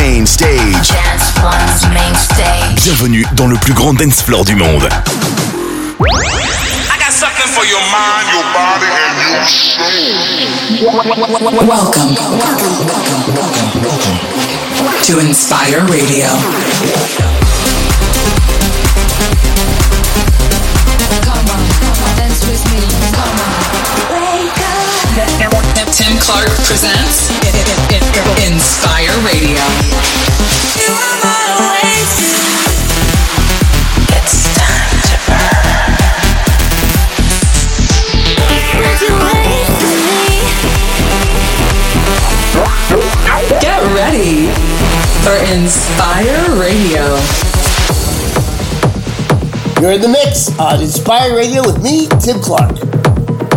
Main Stage. Dance One's main stage. Bienvenue dans le plus grand dance floor du monde. I got something for your mind, your body, and your soul. Welcome to Inspire Radio. Come on, dance with me. Come on. Wake up. Tim Clark presents Inspire Radio. For Inspire Radio. You're in the mix on Inspire Radio with me, Tim Clark.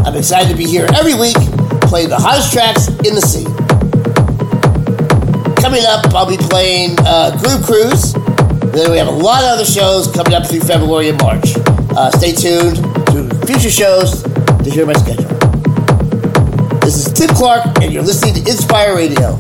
I'm excited to be here every week playing the hottest tracks in the scene. Coming up, I'll be playing uh, Groove Cruise. Then we have a lot of other shows coming up through February and March. Uh, stay tuned to future shows to hear my schedule. This is Tim Clark, and you're listening to Inspire Radio.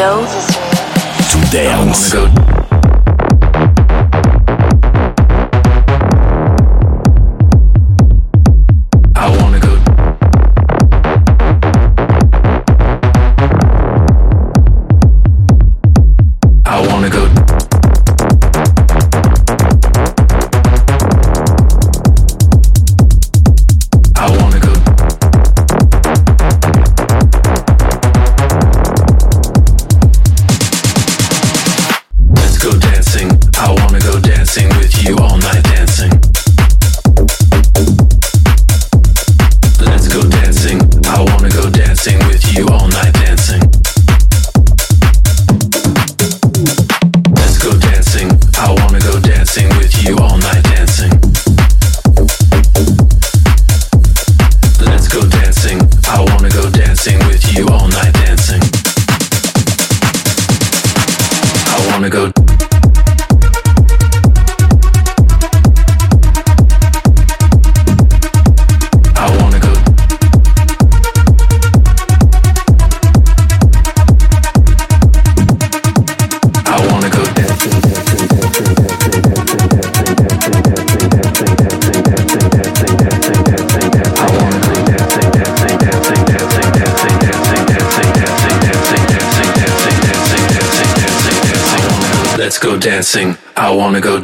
Radio. To dance.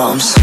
drums.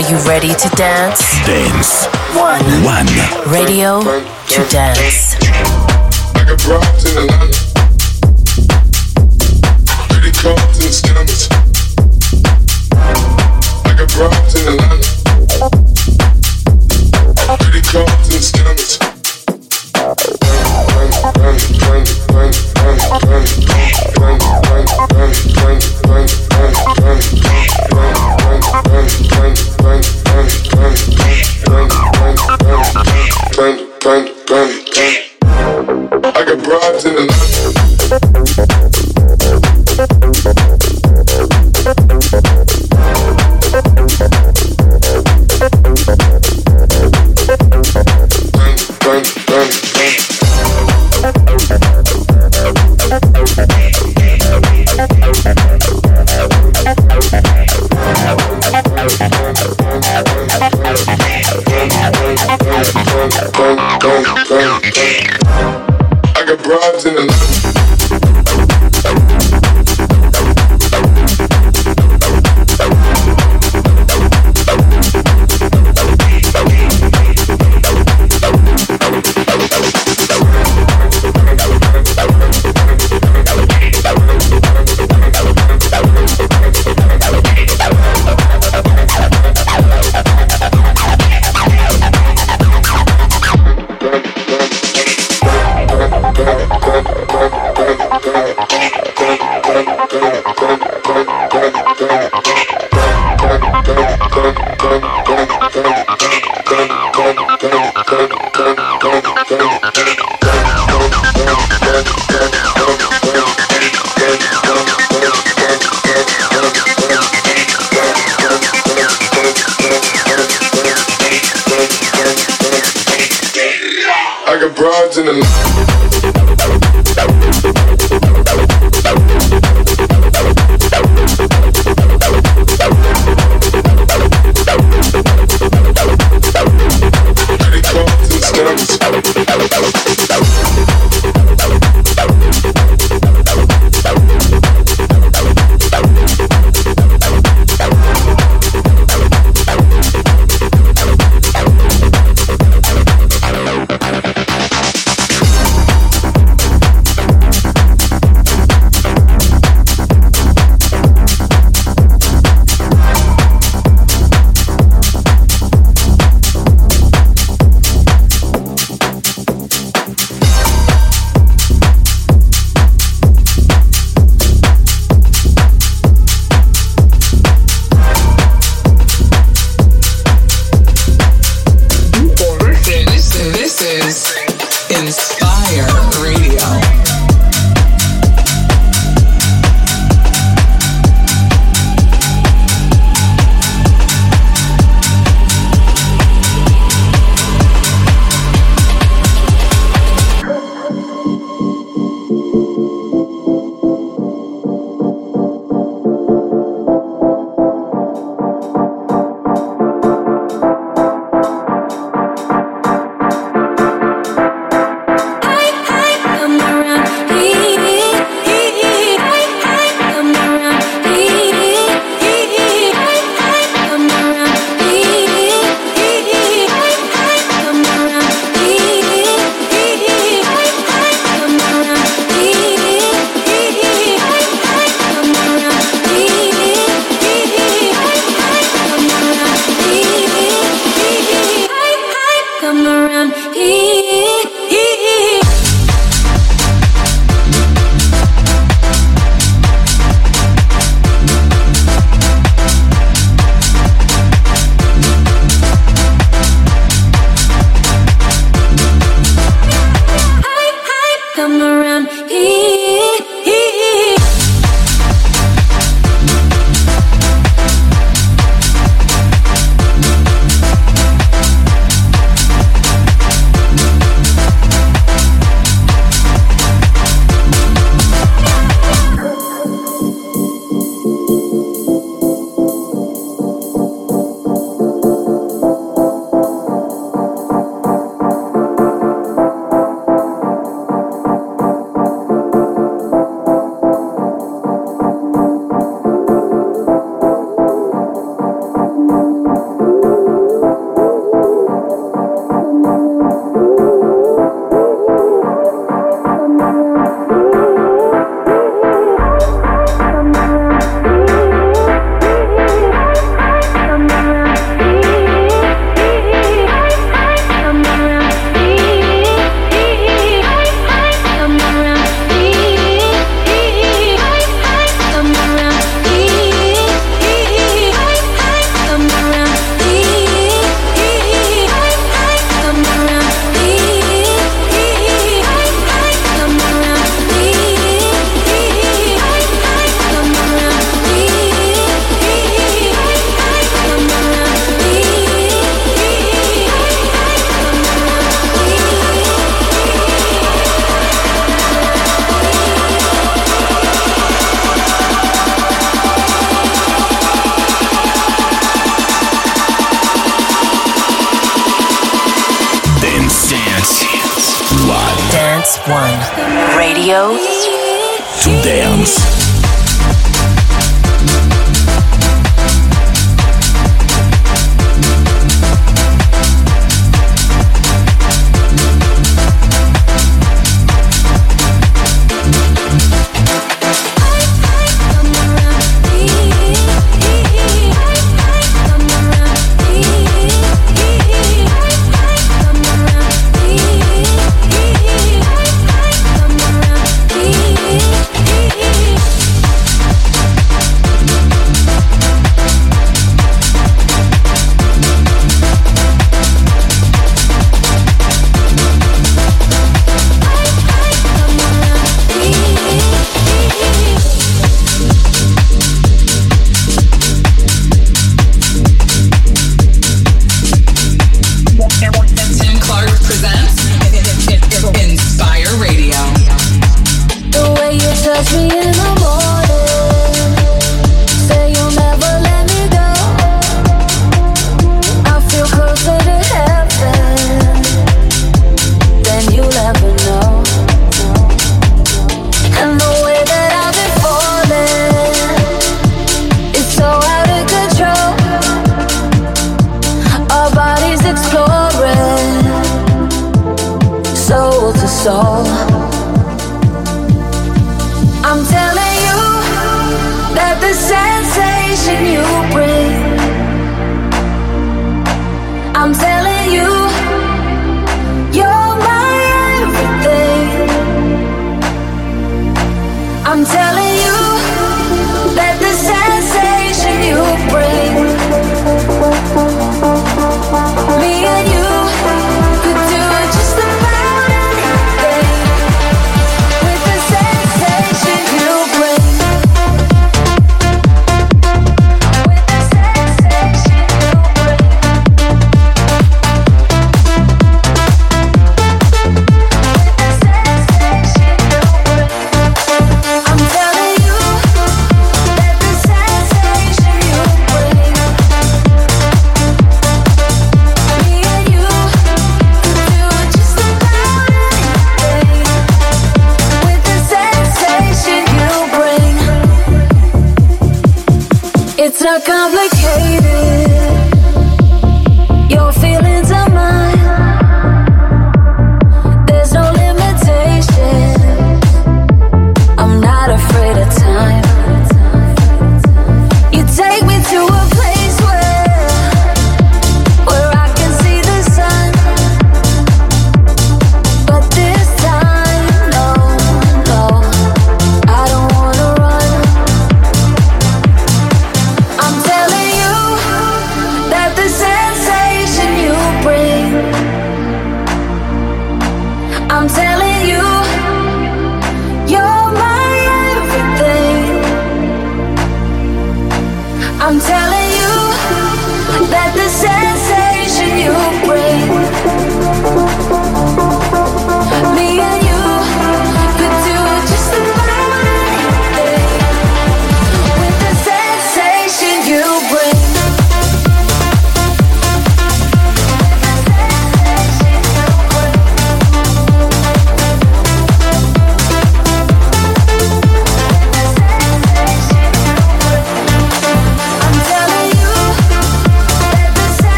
Are you ready to dance? Dance. One. One. Radio to dance. I got broads in Atlanta. Pretty cards and scammers. I got broads in Atlanta. Pretty se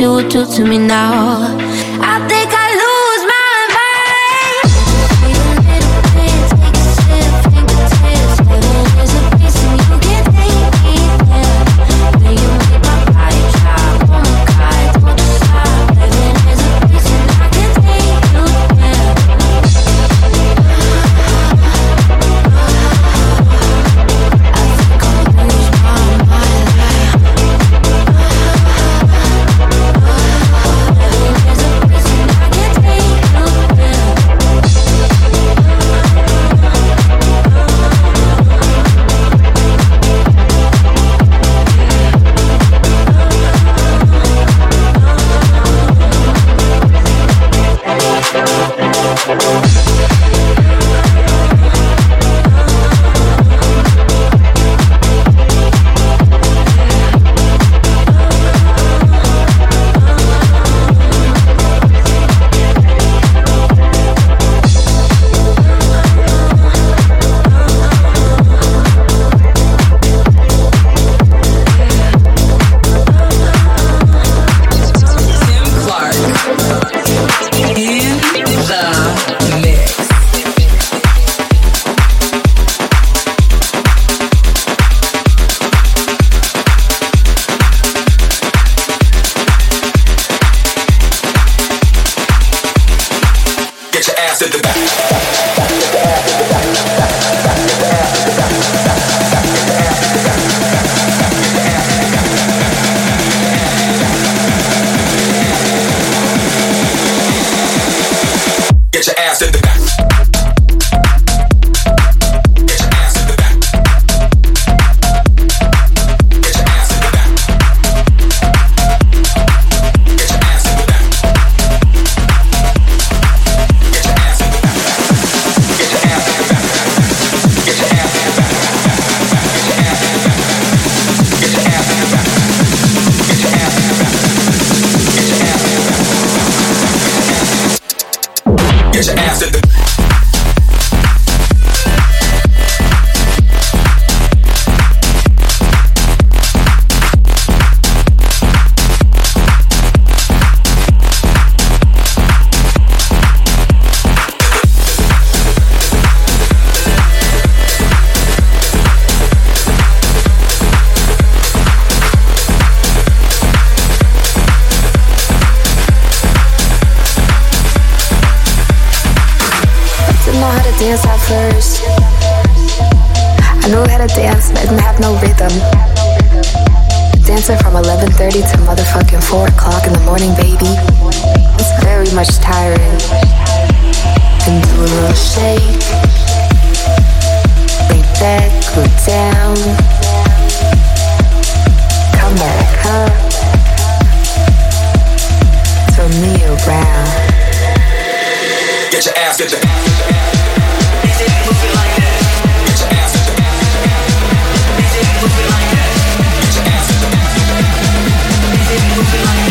you would do to me now. dance at first. I knew how to dance, but didn't have no rhythm. Dancing from 11:30 to motherfucking 4 o'clock in the morning, baby. It's very much tiring. And do a little shake, lay back, go down, come back huh? turn me around. Get your ass, get your ass. moving like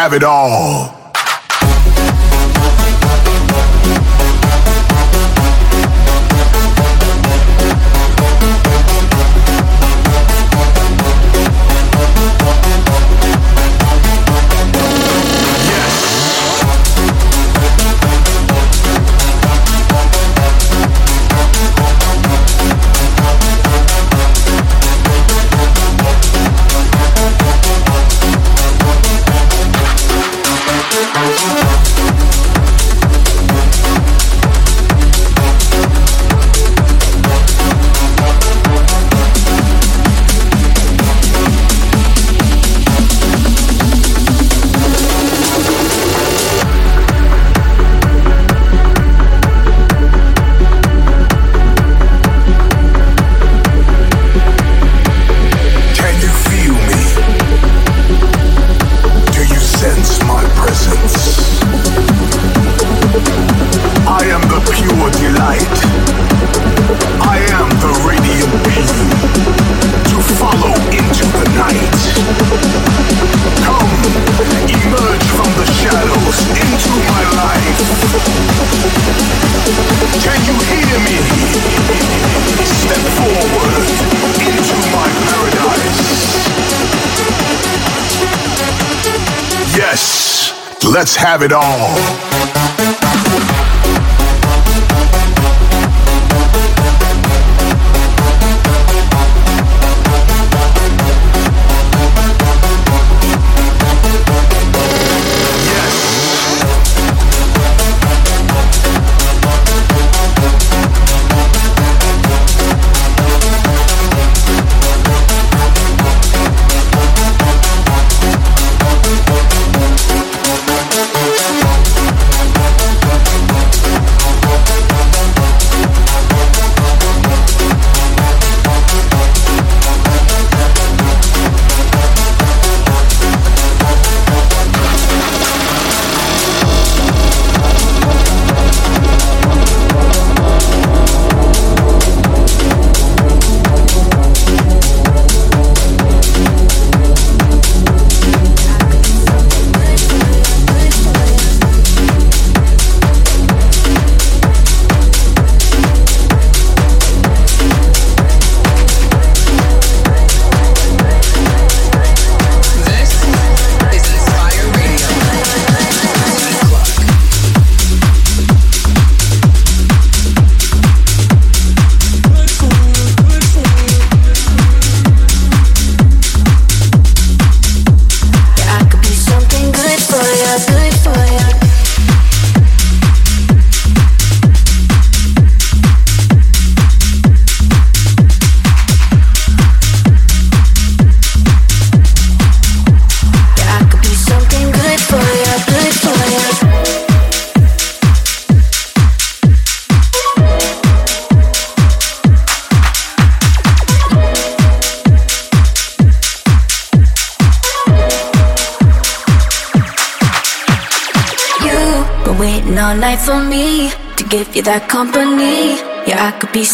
have it all. Have it all.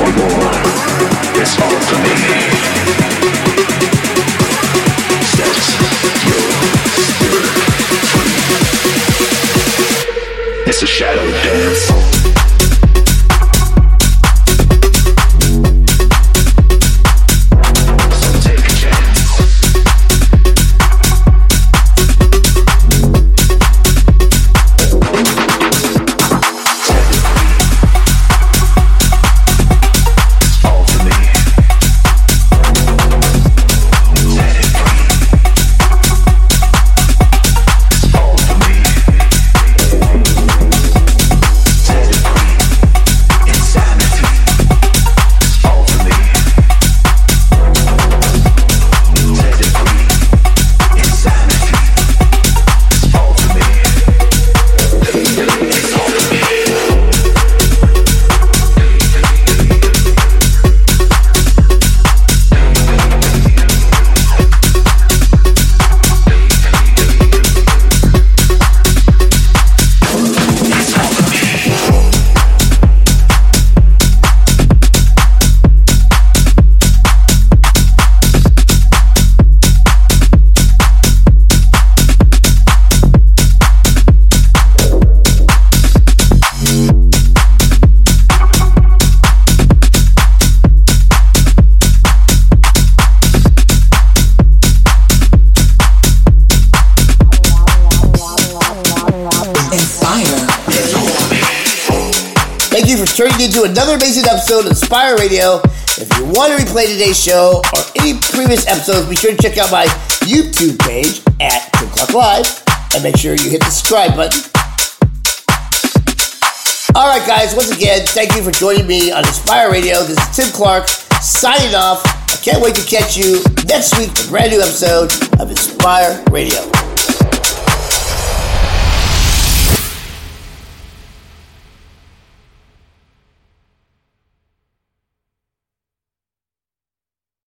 one more. It's all for me. Episode of Inspire Radio. If you want to replay today's show or any previous episodes, be sure to check out my YouTube page at Tim Clark Live and make sure you hit the subscribe button. All right, guys, once again, thank you for joining me on Inspire Radio. This is Tim Clark signing off. I can't wait to catch you next week for a brand new episode of Inspire Radio.